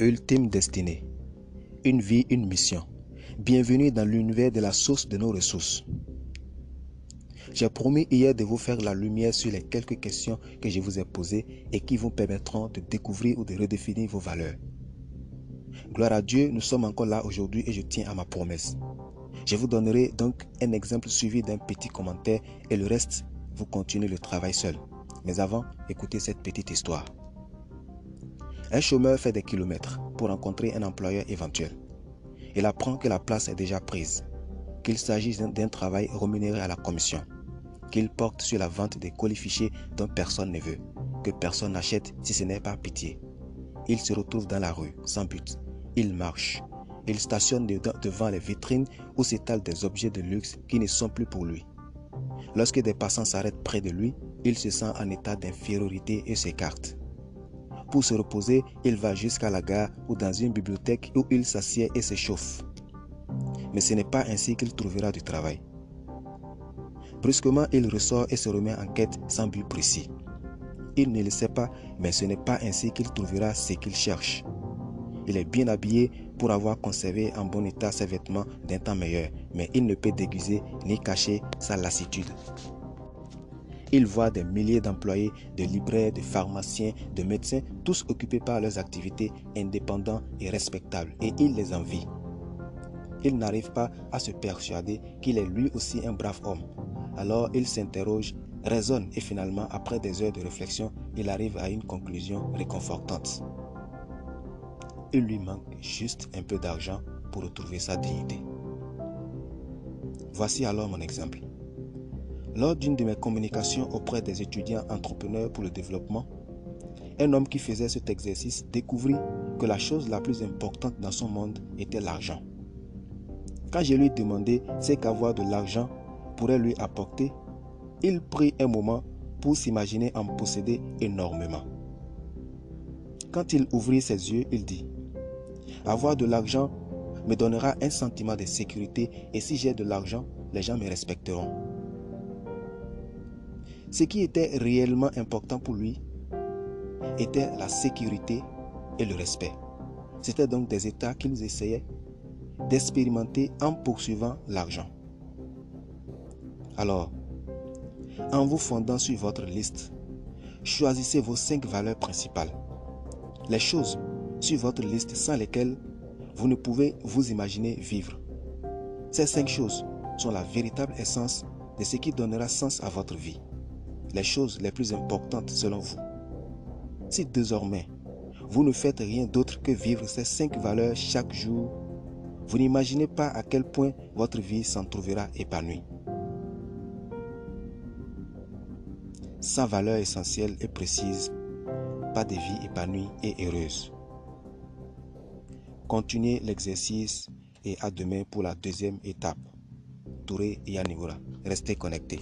Ultime destinée. Une vie, une mission. Bienvenue dans l'univers de la source de nos ressources. J'ai promis hier de vous faire la lumière sur les quelques questions que je vous ai posées et qui vous permettront de découvrir ou de redéfinir vos valeurs. Gloire à Dieu, nous sommes encore là aujourd'hui et je tiens à ma promesse. Je vous donnerai donc un exemple suivi d'un petit commentaire et le reste, vous continuez le travail seul. Mais avant, écoutez cette petite histoire. Un chômeur fait des kilomètres pour rencontrer un employeur éventuel. Il apprend que la place est déjà prise, qu'il s'agit d'un travail rémunéré à la commission, qu'il porte sur la vente des colis dont personne ne veut, que personne n'achète si ce n'est par pitié. Il se retrouve dans la rue, sans but. Il marche. Il stationne devant les vitrines où s'étalent des objets de luxe qui ne sont plus pour lui. Lorsque des passants s'arrêtent près de lui, il se sent en état d'infériorité et s'écarte. Pour se reposer, il va jusqu'à la gare ou dans une bibliothèque où il s'assied et s'échauffe. Mais ce n'est pas ainsi qu'il trouvera du travail. Brusquement, il ressort et se remet en quête sans but précis. Il ne le sait pas, mais ce n'est pas ainsi qu'il trouvera ce qu'il cherche. Il est bien habillé pour avoir conservé en bon état ses vêtements d'un temps meilleur, mais il ne peut déguiser ni cacher sa lassitude. Il voit des milliers d'employés, de libraires, de pharmaciens, de médecins, tous occupés par leurs activités indépendants et respectables, et il les envie. Il n'arrive pas à se persuader qu'il est lui aussi un brave homme. Alors il s'interroge, raisonne et finalement, après des heures de réflexion, il arrive à une conclusion réconfortante. Il lui manque juste un peu d'argent pour retrouver sa dignité. Voici alors mon exemple. Lors d'une de mes communications auprès des étudiants entrepreneurs pour le développement, un homme qui faisait cet exercice découvrit que la chose la plus importante dans son monde était l'argent. Quand je lui demandé ce qu'avoir de l'argent pourrait lui apporter, il prit un moment pour s'imaginer en posséder énormément. Quand il ouvrit ses yeux, il dit, Avoir de l'argent me donnera un sentiment de sécurité et si j'ai de l'argent, les gens me respecteront. Ce qui était réellement important pour lui était la sécurité et le respect. C'était donc des états qu'il essayait d'expérimenter en poursuivant l'argent. Alors, en vous fondant sur votre liste, choisissez vos cinq valeurs principales. Les choses sur votre liste sans lesquelles vous ne pouvez vous imaginer vivre. Ces cinq choses sont la véritable essence de ce qui donnera sens à votre vie les choses les plus importantes selon vous. Si désormais, vous ne faites rien d'autre que vivre ces cinq valeurs chaque jour, vous n'imaginez pas à quel point votre vie s'en trouvera épanouie. Sans valeur essentielle et précise, pas de vie épanouie et heureuse. Continuez l'exercice et à demain pour la deuxième étape. Touré et Yannigoura. Restez connectés.